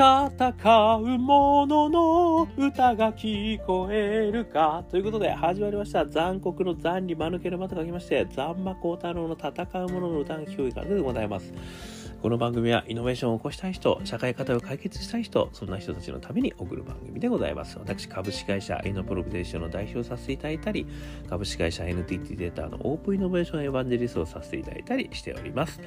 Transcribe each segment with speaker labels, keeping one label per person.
Speaker 1: 戦う者の歌が聞こえるかということで始まりました残酷の残に間抜けの間と書きまして残魔高太郎の戦う者の歌が聞こえるかでございますこの番組はイノベーションを起こしたい人、社会課題を解決したい人、そんな人たちのために送る番組でございます。私、株式会社イノプロビデーションの代表をさせていただいたり、株式会社 NTT データのオープンイノベーションエヴァンジェリストをさせていただいたりしております。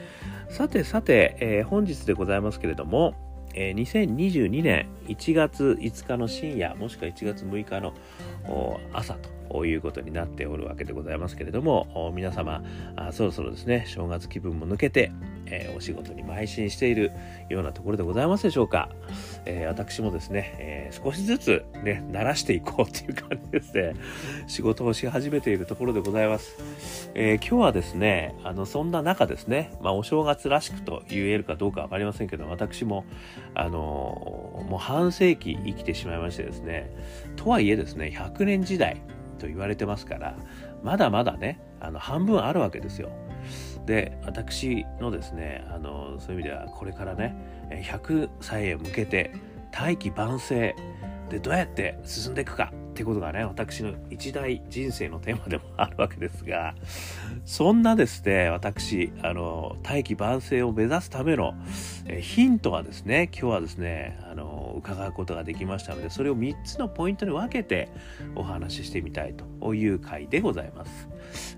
Speaker 1: さてさて、えー、本日でございますけれども、えー、2022年1月5日の深夜、もしくは1月6日の朝と。いうことになっておるわけでございますけれども、皆様、そろそろですね、正月気分も抜けて、えー、お仕事に邁進しているようなところでございますでしょうか。えー、私もですね、えー、少しずつね、慣らしていこうという感じですね、仕事をし始めているところでございます。え今日はですね、あの、そんな中ですね、まあ、お正月らしくと言えるかどうかわかりませんけど、私も、あのもう半世紀生きてしまいましてですね、とはいえですね、100年時代と言われてますから、まだまだね、あの、半分あるわけですよ。で私のですねあのそういう意味ではこれからね100歳へ向けて大器晩成でどうやって進んでいくかってことがね私の一大人生のテーマでもあるわけですがそんなですね私あの大器晩成を目指すためのヒントはですね今日はですねあの伺うことができましたのでそれを3つのポイントに分けてお話ししてみたいという回でございます。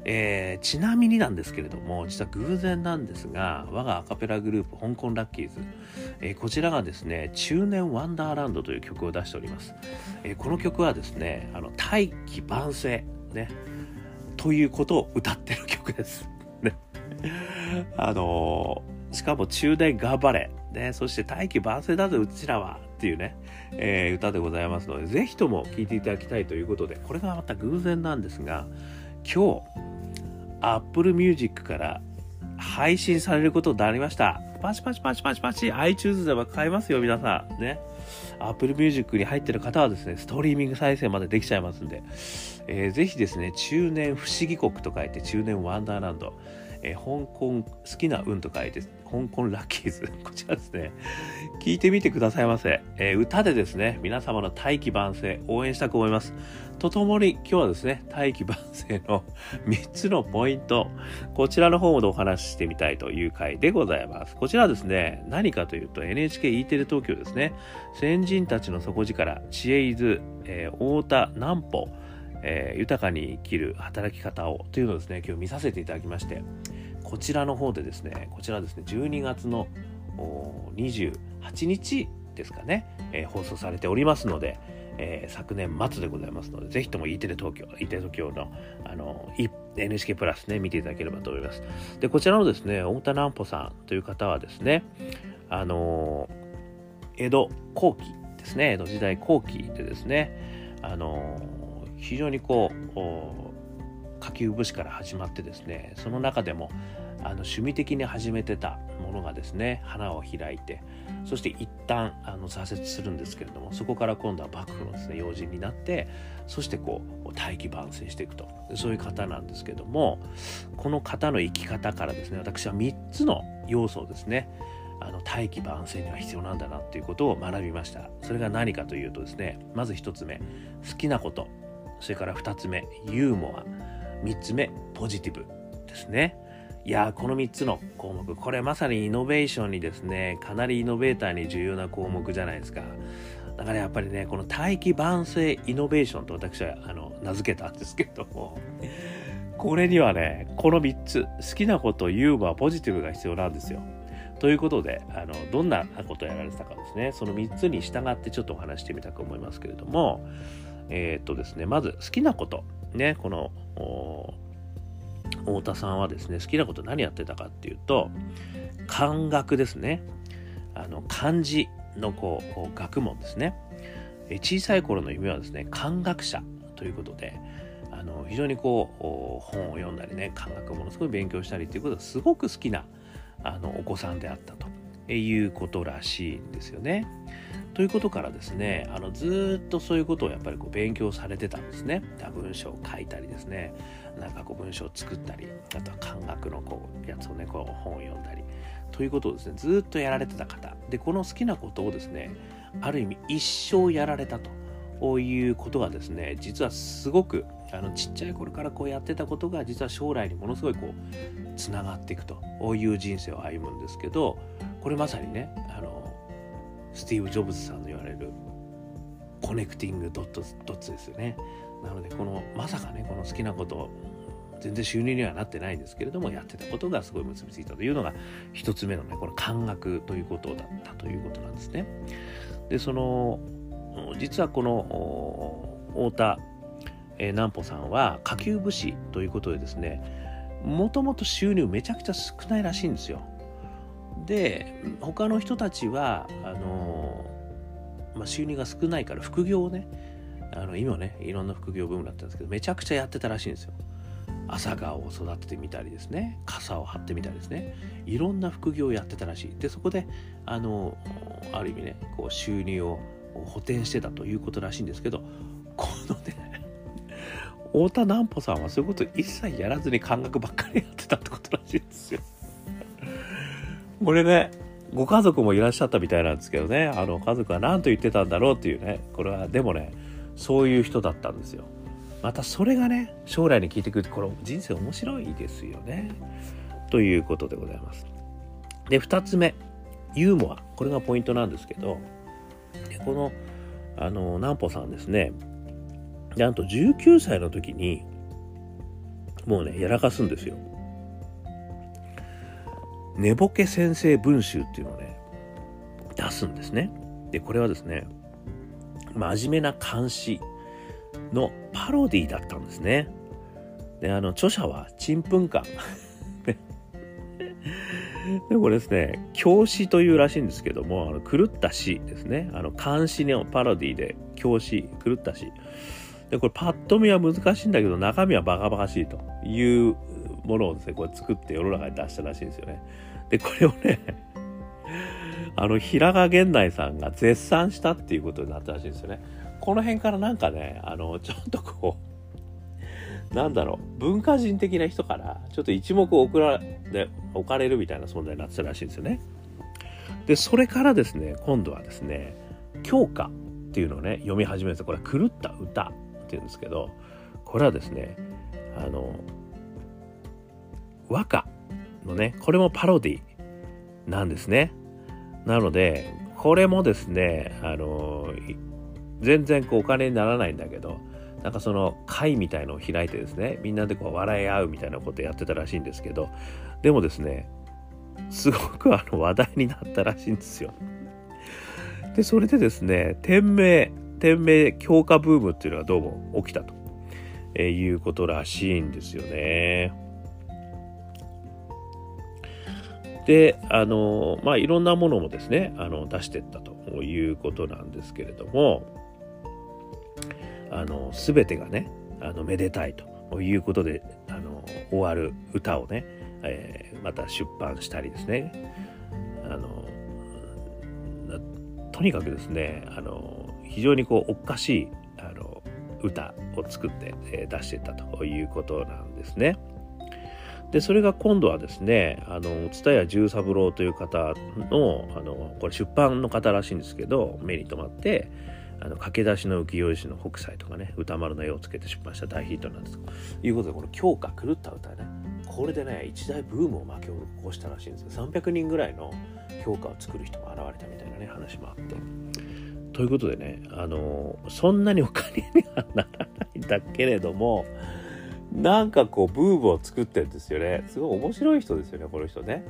Speaker 1: えー、ちなみになんですけれども実は偶然なんですが我がアカペラグループ香港ラッキーズ、えー、こちらがですね中年ワンダーランドという曲を出しております、えー、この曲はですねあの大器晩成ねということを歌ってる曲です。ね。あのしかも中年頑張れ。ね、そして大器晩成だぜうちらは。っていうね、えー、歌でございますのでぜひとも聴いていただきたいということでこれがまた偶然なんですが今日 Apple Music から配信されることになりました。パチパチパチパチパチ iTunes では買えますよ、皆さん。ね。Apple Music に入ってる方はですね、ストリーミング再生までできちゃいますんで、えー、ぜひですね、中年不思議国と書いて中年ワンダーランド、えー、香港好きな運と書いて香港ラッキーズ。こちらですね。聞いてみてくださいませ。えー、歌でですね、皆様の大器晩成応援したく思います。とともに今日はですね、大器晩成の 3つのポイント、こちらの方でお話ししてみたいという回でございます。こちらはですね、何かというと NHKE テレ東京ですね、先人たちの底力、知恵伊豆、えー、太田南歩、えー、豊かに生きる働き方をというのをですね、今日見させていただきまして、こちらの方でですね、こちらですね、12月の28日ですかね、えー、放送されておりますので、えー、昨年末でございますので、ぜひとも E テレ東京、E テレ東京のあの NHK プラスね、見ていただければと思います。で、こちらのですね、太田南穂さんという方はですね、あの江戸後期ですね、江戸時代後期でですね、あの非常にこう、下級武士から始まってですねその中でもあの趣味的に始めてたものがですね花を開いてそして一旦あの挫折するんですけれどもそこから今度は幕府のですね要人になってそしてこう大器晩成していくと。そういう方なんですけどもこの方の生き方からですね私は3つの要素をですねあの大器晩成には必要なんだなっていうことを学びました。それが何かというとですねまず1つ目好きなこと。それから2つ目ユーモア。3つ目ポジティブですね。いやこの3つの項目これまさにイノベーションにですねかなりイノベーターに重要な項目じゃないですか。だからやっぱりねこの大器晩成イノベーションと私はあの名付けたんですけどもこれにはねこの3つ好きなことユーモアポジティブが必要なんですよ。ということであのどんなことをやられてたかですね。その3つに従ってちょっとお話してみたく思いますけれどもえー、っとですねまず好きなこと。ねこの太田さんはですね好きなこと何やってたかっていうと漢学ですね。あの漢字のこう学問ですね。小さい頃の夢はですね漢学者ということであの非常にこう本を読んだりね漢学ものすごい勉強したりということがすごく好きなあのお子さんであったと。いうことらしいんですよね。ということからですねあのずっとそういうことをやっぱりこう勉強されてたんですね。文章を書いたりですね。なんかこう文章を作ったりあとは漢学のこうやつをねこう本を読んだり。ということをですねずっとやられてた方。でこの好きなことをですねある意味一生やられたということがですね実はすごくあのちっちゃい頃からこうやってたことが実は将来にものすごいこうつながっていくという人生を歩むんですけどこれまさにねあのスティーブ・ジョブズさんの言われるコネクティングドットドッツですよね。なのでこのまさかねこの好きなこと全然収入にはなってないんですけれどもやってたことがすごい結びついたというのが一つ目のねこの感覚ということだったということなんですね。でその実はこの太田、えー、南穂さんは下級武士ということでですねもともと収入めちゃくちゃ少ないらしいんですよ。で他の人たちはあの、まあ、収入が少ないから副業をねあの今ねいろんな副業ブームだったんですけどめちゃくちゃやってたらしいんですよ。朝顔を育ててみたりですね傘を張ってみたりですねいろんな副業をやってたらしいでそこであのある意味ねこう収入を補填してたということらしいんですけどこのね太田南穂さんはそういうこと一切やらずに感覚ばっかりやってたってことらしいんですよ。これね、ご家族もいらっしゃったみたいなんですけどね、あの家族は何と言ってたんだろうっていうね、これはでもね、そういう人だったんですよ。またそれがね、将来に聞いてくる、これ人生面白いですよね。ということでございます。で、2つ目、ユーモア。これがポイントなんですけど、この、あの、南穂さんですね、なんと19歳の時に、もうね、やらかすんですよ。寝ぼけ先生文集っていうのをね、出すんですね。で、これはですね、真面目な監視のパロディだったんですね。で、あの、著者はちんぷんか。でこれですね、教師というらしいんですけども、あの狂った詩ですね。あの、監視のパロディで、教師、狂った詩。で、これパッと見は難しいんだけど、中身はバカバカしいというものをですね、これ作って世の中に出したらしいんですよね。で、これをね、あの、平賀源内さんが絶賛したっていうことになったらしいんですよね。この辺からなんかね、あの、ちょっとこう、なんだろう、文化人的な人から、ちょっと一目置らで置かれるみたいな存在になってたらしいんですよね。で、それからですね、今度はですね、教科っていうのをね、読み始めて、これ、狂った歌っていうんですけど、これはですね、あの、和歌のね、これもパロディなんですね。なので、これもですね、あの、全然こうお金にならないんだけど、なんかその会みたいのを開いてですね、みんなでこう笑い合うみたいなことやってたらしいんですけど、でもですね、すごくあの話題になったらしいんですよ。で、それでですね、店名、店名強化ブームっていうのがどうも起きたと、いうことらしいんですよね。で、あの、まあ、いろんなものもですね、あの、出していったということなんですけれども、あの、すべてがね、あの、めでたいということで、あの、終わる歌をね、えー、また出版したりですね、あの、とにかくですね、あの、非常にこう、おかしい、あの、歌を作って、えー、出していったということなんですね。でそれが今度はですねあの蔦屋十三郎という方のあのこれ出版の方らしいんですけど目に留まってあの駆け出しの浮世絵師の北斎とかね歌丸の絵をつけて出版した大ヒットなんです。ということでこの強化狂った歌ね。これでね一大ブームを巻き起こしたらしいんですよ。300人ぐらいの評価を作る人が現れたみたいなね話もあって。ということでねあのそんなにお金にはならないんだけれどもなんかこう、ブームを作ってるんですよね。すごい面白い人ですよね、この人ね。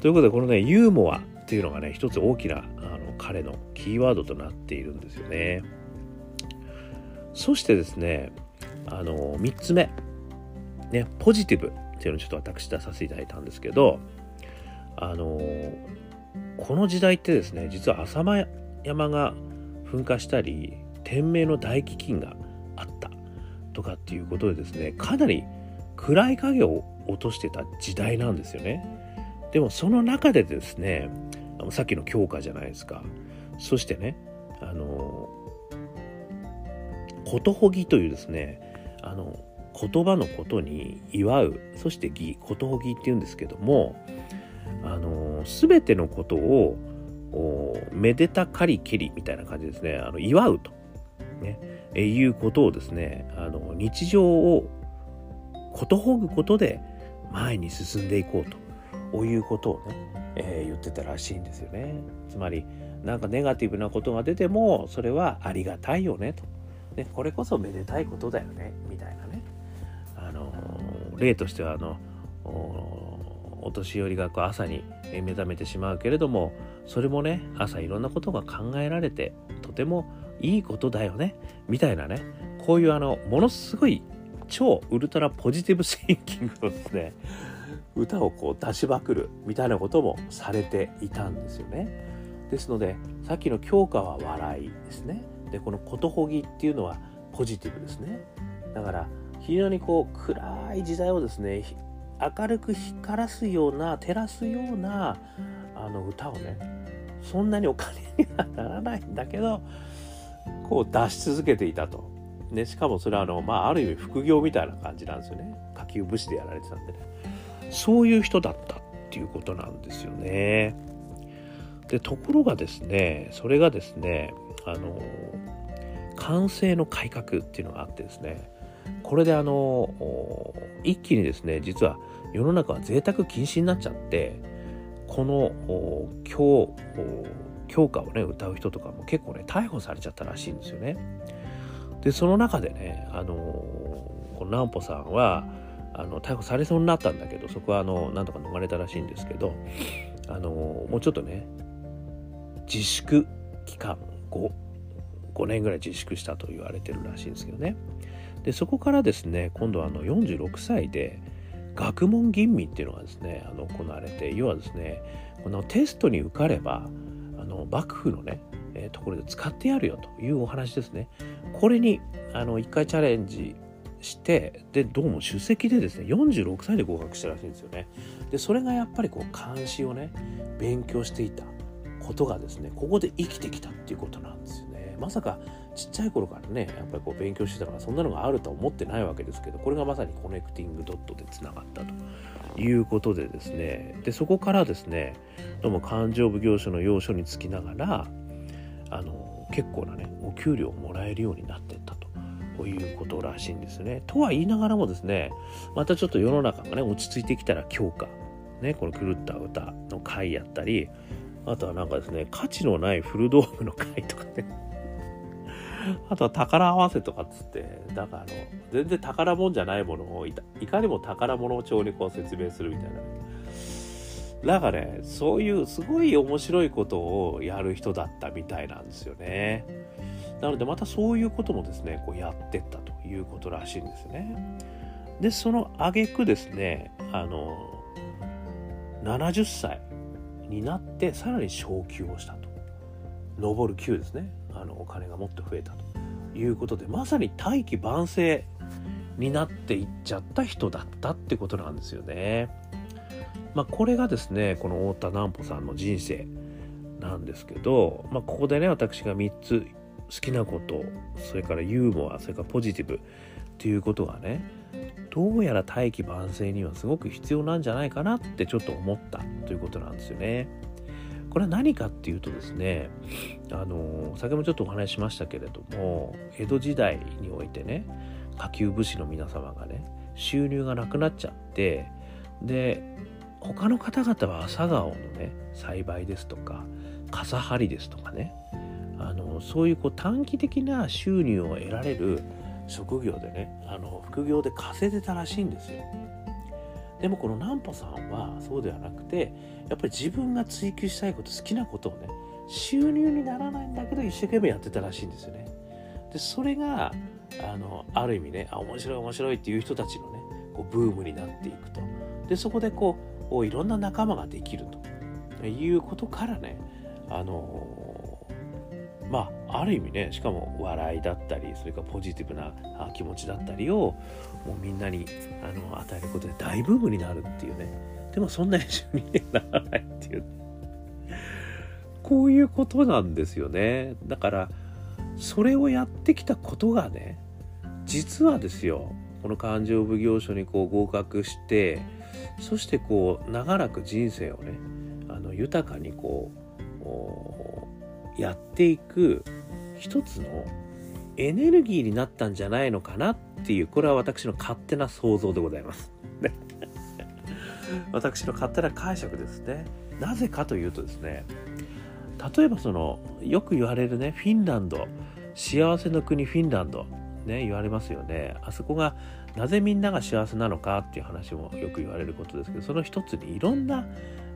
Speaker 1: ということで、このね、ユーモアっていうのがね、一つ大きな、あの、彼のキーワードとなっているんですよね。そしてですね、あの、三つ目。ね、ポジティブっていうのをちょっと私出させていただいたんですけど、あの、この時代ってですね、実は浅間山が噴火したり、天明の大飢饉があったとかっていうことでですねかなり暗い影を落としてた時代なんですよね。でもその中でですねさっきの教科じゃないですか。そしてねあのことほぎというですねあの言葉のことに祝うそして義ことほぎっていうんですけどもあの全てのことをめでたかりけりみたいな感じですね。あの祝うと、ね、いうことをですねあの日常をことほぐことで前に進んでいこうということをね、えー、言ってたらしいんですよね。つまりなんかネガティブなことが出てもそれはありがたいよねと、ね、これこそめでたいことだよねみたいなね。あの例としてはあのお年寄りがこう朝に目覚めてしまうけれどもそれもね朝いろんなことが考えられてとてもいいことだよねみたいなねこういうあのものすごい超ウルトラポジティブシンキングのですね 歌をこう出しまくるみたいなこともされていたんですよね。ですのでさっきの教科は笑いですね。でこのことほぎっていうのはポジティブですね。だから非常にこう暗い時代をですね明るく光らすような照らすようなあの歌をねそんなにお金にはならないんだけどこう出し続けていたと。ね、しかもそれはあの、まあ、ある意味副業みたいな感じなんですよね。下級武士でやられてたんでね。そういう人だったっていうことなんですよね。で、ところがですね、それがですね、あの、完成の改革っていうのがあってですね、これであの、一気にですね、実は世の中は贅沢禁止になっちゃって、この教教科をね歌う人とかも結構ね逮捕されちゃったらしいんですよね。でその中でねあのこの南穂さんはあの逮捕されそうになったんだけどそこはあのなんとか逃れたらしいんですけどあのもうちょっとね自粛期間 5, 5年ぐらい自粛したと言われてるらしいんですけどねでそこからですね今度はあの46歳で学問吟味っていうのがですねあの行われて要はですねこのテストに受かればの幕府のね、えー、ところで使ってやるよというお話ですね。これにあの1回チャレンジしてでどうも首席でですね46歳で合格したらしいんですよね。でそれがやっぱりこう監視をね勉強していたことがですねここで生きてきたっていうことなんですよね。まさかちっちゃい頃からねやっぱりこう勉強してたのがそんなのがあるとは思ってないわけですけどこれがまさにコネクティングドットでつながったということでですね。でそこからですねどうも勘定奉行所の要所につきながらあの結構なねお給料をもらえるようになってったということらしいんですね。とは言いながらもですねまたちょっと世の中がね落ち着いてきたら強化。ねこの狂った歌の回やったりあとはなんかですね価値のない古道具の回とかね。あとは宝合わせとかっつって、だからあの、全然宝物じゃないものをいかにも宝物帳にこう説明するみたいな、なんかね、そういうすごい面白いことをやる人だったみたいなんですよね。なのでまたそういうこともですね、こうやってったということらしいんですね。で、その挙句ですね、あの、70歳になってさらに昇給をしたと。上る級ですね。あのお金がもっと増えたということでまさに大器晩成になっていっちゃった人だったってことなんですよね。まあ、これがですねこの太田南穂さんの人生なんですけど、まあ、ここでね私が3つ好きなことそれからユーモアそれからポジティブっていうことがねどうやら大器晩成にはすごく必要なんじゃないかなってちょっと思ったということなんですよね。これは何かっていうとですねあの先ほどちょっとお話ししましたけれども江戸時代においてね下級武士の皆様がね収入がなくなっちゃってで他の方々は朝顔のね栽培ですとか傘張りですとかねあのそういうこう短期的な収入を得られる職業でねあの副業で稼いでたらしいんですよ。でもこの南穂さんはそうではなくてやっぱり自分が追求したいこと好きなことをね収入にならないんだけど一生懸命やってたらしいんですよね。でそれがあのある意味ねあ面白い面白いっていう人たちのねこうブームになっていくと。でそこでこういろんな仲間ができるということからねあのまあある意味ねしかも笑いだったりそれからポジティブな気持ちだったりをもうみんなにあの与えることで大ブームになるっていうね。でもそんなに収入にならないっていう。こういうことなんですよね。だからそれをやってきたことがね実はですよこの勘定奉行所にこう合格してそしてこう長らく人生をねあの豊かにこうやっていく一つのエネルギーになったんじゃないのかなっていうこれは私の勝手な想像でございます。私の勝手な解釈ですね。なぜかというとですね例えばそのよく言われるねフィンランド幸せの国フィンランドね言われますよねあそこがなぜみんなが幸せなのかっていう話もよく言われることですけどその一つにいろんな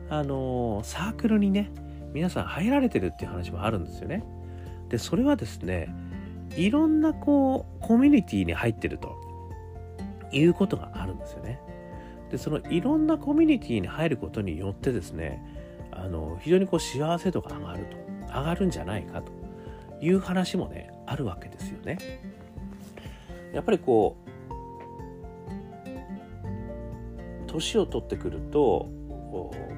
Speaker 1: あのサークルにね皆さん入られてるっていう話もあるんですよね。でそれはですねいろんなこうコミュニティに入ってるということがあるんですよね。でそのいろんなコミュニティに入ることによってですねあの非常にこう幸せ度が上がると上がるんじゃないかという話もねあるわけですよね。やっぱりこう年を取ってくると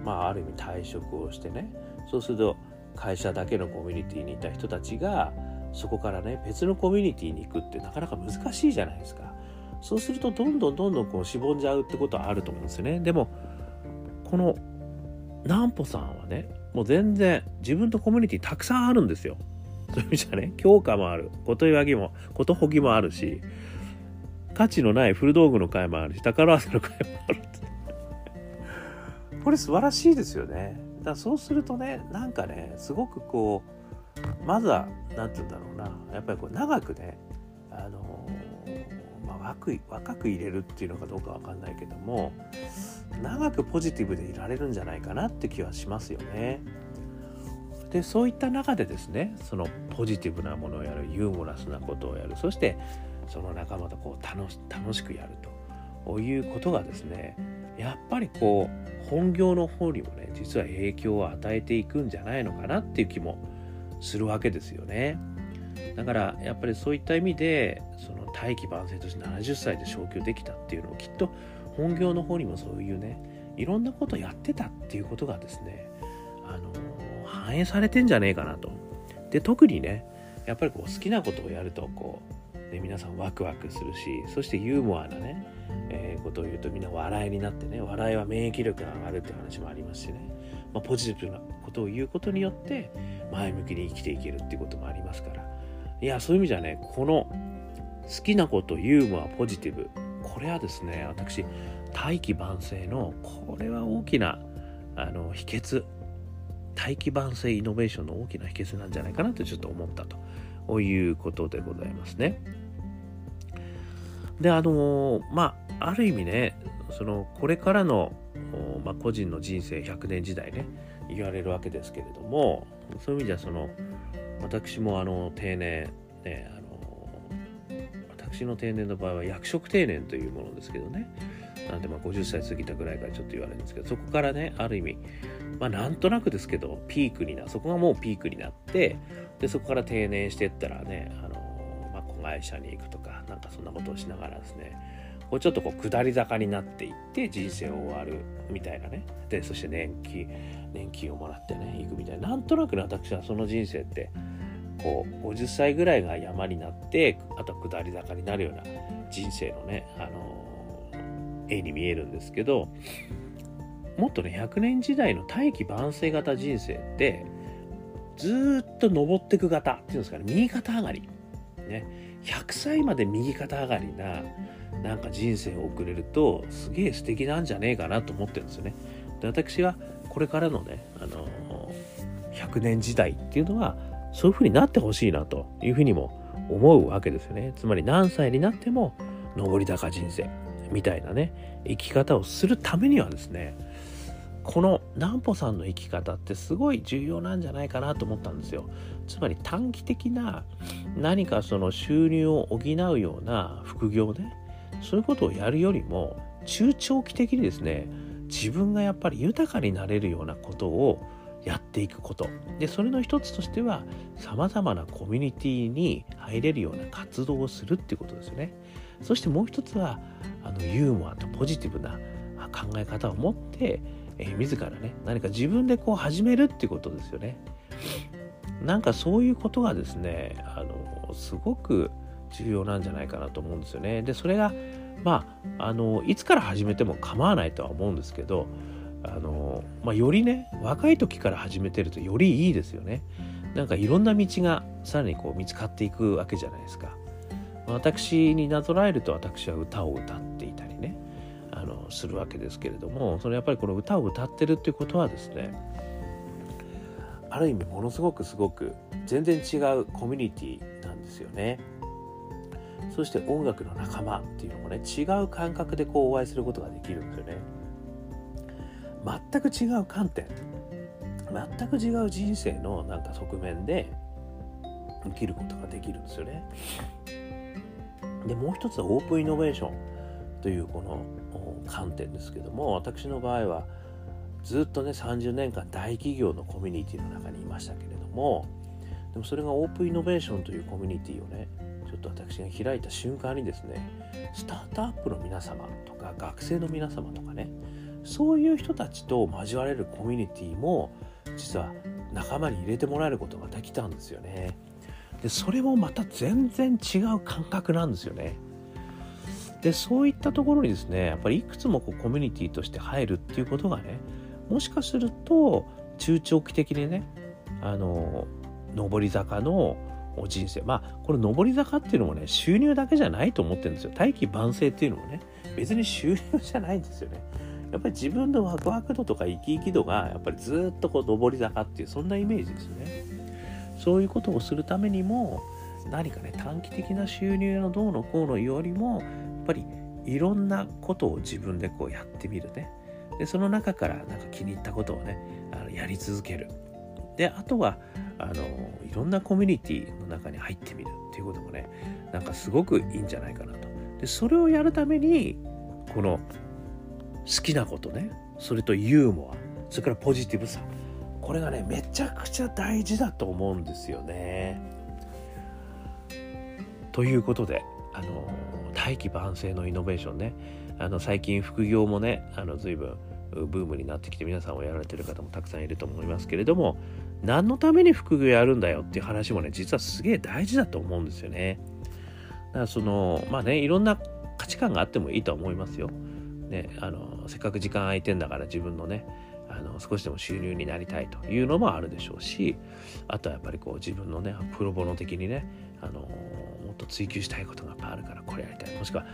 Speaker 1: まあある意味退職をしてねそうすると会社だけのコミュニティにいた人たちがそこからね別のコミュニティに行くってなかなか難しいじゃないですか。そうするとどんどんどんどんこうしぼんじゃうってことはあると思うんですよね。でもこの南穂さんはねもう全然自分とコミュニティたくさんあるんですよ。そういう意味じゃね強化もあること言わぎもことほぎもあるし価値のない古道具の会もあるし宝技の会もあるこれ素晴らしいですよね。だからそうするとねなんかねすごくこうまずは何て言うんだろうなやっぱりこう長くねあのまあ、若若く入れるっていうのかどうかわかんないけども長くポジティブでいられるんじゃないかなって気はしますよね。でそういった中でですねそのポジティブなものをやるユーモラスなことをやるそしてその仲間とこう楽し楽しくやるということがですねやっぱりこう本業の方にもね実は影響を与えていくんじゃないのかなっていう気もするわけですよね。だからやっぱりそういった意味でその大器晩成として70歳で昇給できたっていうのをきっと本業の方にもそういうねいろんなことやってたっていうことがですねあの反映されてんじゃねえかなと。で特にねやっぱりこう好きなことをやるとこう、ね、皆さんワクワクするしそしてユーモアなね、えー、ことを言うとみんな笑いになってね笑いは免疫力が上がるって話もありますしね、まあ、ポジティブなことを言うことによって前向きに生きていけるっていうこともありますから。いやそういう意味じゃねこの好きなことユーモアポジティブ。これはですね私大器晩成のこれは大きなあの秘訣。大器晩成イノベーションの大きな秘訣なんじゃないかなとちょっと思ったと。いうことでございますね。であのまあある意味ねそのこれからの、まあ、個人の人生100年時代ね言われるわけですけれどもそういう意味じゃその私もあの定年ねあの私の定年の場合は役職定年というものですけどね。なんでまあ50歳過ぎたぐらいからちょっと言われるんですけどそこからねある意味まあなんとなくですけどピークになそこがもうピークになってでそこから定年してったらねあの、まあ、子会社に行くとかなんかそんなことをしながらですねこうちょっとこう下り坂になっていって人生を終わるみたいなね。でそして年金。年金をもらってね行くみたいな。なんとなくね私はその人生ってこう50歳ぐらいが山になってあと下り坂になるような人生のね、あの絵に見えるんですけどもっとね100年時代の大器晩成型人生ってずっと登ってく型っていうんですかね右肩上がり。ね。100歳まで右肩上がりななんか人生を送れるとすげえ素敵なんじゃねえかなと思ってるんですよね。で私はこれからのね、あの100年時代っていうのはそういうふうになってほしいなというふうにも思うわけですよね。つまり何歳になっても上り坂人生みたいなね生き方をするためにはですねこの南穂さんの生き方ってすごい重要なんじゃないかなと思ったんですよ。つまり短期的な何かその収入を補うような副業ねそういうことをやるよりも中長期的にですね自分がやっぱり豊かになれるようなことをやっていくこと。でそれの一つとしてはさまざまなコミュニティに入れるような活動をするっていうことですよね。そしてもう一つはあのユーモアとポジティブな考え方を持って、えー、自らね何か自分でこう始めるっていうことですよね。なんかそういうことがですねあのすごく重要なんじゃないかなと思うんですよね。でそれがまああのいつから始めても構わないとは思うんですけどあの、まあ、よりね若い時から始めてるとよりいいですよね。なんかいろんな道がさらにこう見つかっていくわけじゃないですか。私になぞらえると私は歌を歌っていたりねあのするわけですけれどもそのやっぱりこの歌を歌ってるっていうことはですねある意味ものすごくすごく全然違うコミュニティなんですよね。そして音楽の仲間っていうのもね違う感覚でこうお会いすることができるんですよね。全く違う観点全く違う人生のなんか側面で生きることができるんですよね。でもう一つはオープンイノベーションというこの観点ですけども私の場合はずっとね30年間大企業のコミュニティの中にいましたけれどもでもそれがオープンイノベーションというコミュニティをねちょっと私が開いた瞬間にですねスタートアップの皆様とか学生の皆様とかねそういう人たちと交われるコミュニティも実は仲間に入れてもらえることができたんですよね。でそれもまた全然違う感覚なんですよね。でそういったところにですねやっぱりいくつもこうコミュニティとして入るっていうことがねもしかすると中長期的にねあの上り坂の人生。まあこれ上り坂っていうのもね収入だけじゃないと思ってるんですよ。大器晩成っていうのもね別に収入じゃないんですよね。やっぱり自分のワクワク度とか生き生き度がやっぱりずっとこう上り坂っていうそんなイメージですよね。そういうことをするためにも何かね短期的な収入のどうのこうのよりもやっぱりいろんなことを自分でこうやってみるね。でその中からなんか気に入ったことをねあのやり続ける。であとはあのいろんなコミュニティの中に入ってみるっていうこともねなんかすごくいいんじゃないかなとでそれをやるためにこの好きなことねそれとユーモアそれからポジティブさこれがねめちゃくちゃ大事だと思うんですよね。ということであの大器晩成のイノベーションねあの最近副業もねあの随分ブームになってきて皆さんをやられてる方もたくさんいると思いますけれども何のために副業やるんだよっていう話もね実はすげえ大事だと思うんですよね。だからそのまあねいろんな価値観があってもいいと思いますよ。ね、あのせっかく時間空いてんだから自分のねあの少しでも収入になりたいというのもあるでしょうしあとはやっぱりこう自分のねプロボノ的にねあのもっと追求したいことがあるからこれやりたいもしくは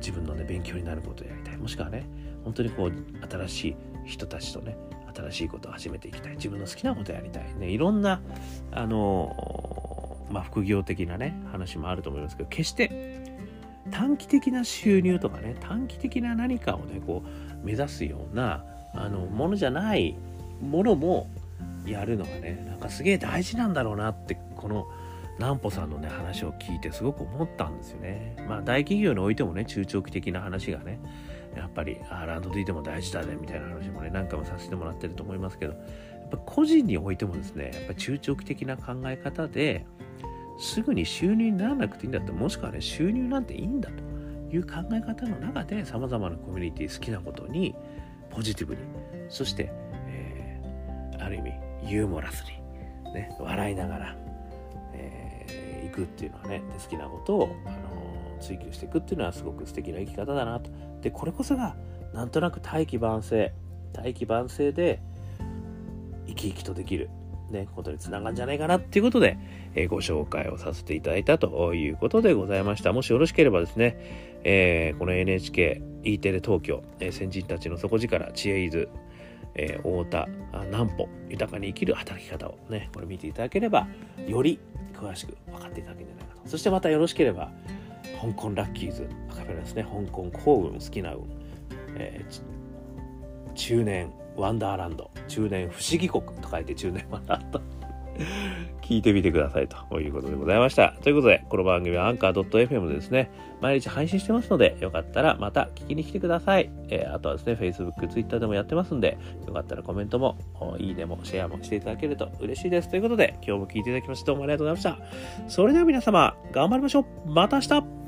Speaker 1: 自分のね勉強になることをやりたいもしくはね本当にこう新しい人たちとね新しいことを始めていきたい自分の好きなことをやりたいねいろんなあのまあ副業的なね話もあると思いますけど決して短期的な収入とかね短期的な何かをねこう目指すようなあのものじゃないものもやるのがねなんかすげえ大事なんだろうなってこの南穂さんのね話を聞いてすごく思ったんですよね。まあ大企業においてもね中長期的な話がねやっぱりあランド D でも大事だねみたいな話もね何回もさせてもらってると思いますけどやっぱ個人においてもですねやっぱ中長期的な考え方ですぐに収入にならなくていいんだってもしくはね収入なんていいんだという考え方の中でさまざまなコミュニティ好きなことにポジティブにそして、えー、ある意味ユーモラスに、ね、笑いながら、えー、行くっていうのはね好きなことを、あのー、追求していくっていうのはすごく素敵な生き方だなと。でこれこそがなんとなく大器晩成大器晩成で生き生きとできるね、ことにつながるんじゃないかなっていうことで、えー、ご紹介をさせていただいたということでございました。もしよろしければですね、えー、この NHK E テレ東京、えー、先人たちの底力、知恵伊豆、えー、太田、南穂、豊かに生きる働き方をね、これ見ていただければ、より詳しく分かっていただけるんじゃないかと。そしてまたよろしければ、香港ラッキーズ、アカペラですね、香港幸運、好きな運、えー、中年ワンダーランド、中年不思議国と書いて中年ワンダーランド。聞いてみてくださいということでございました。ということで、この番組はアンカー .fm でですね、毎日配信してますので、よかったらまた聞きに来てください。えー、あとはですね、Facebook、Twitter でもやってますんで、よかったらコメントも、いいねも、シェアもしていただけると嬉しいです。ということで、今日も聞いていただきましてどうもありがとうございました。それでは皆様、頑張りましょうまた明日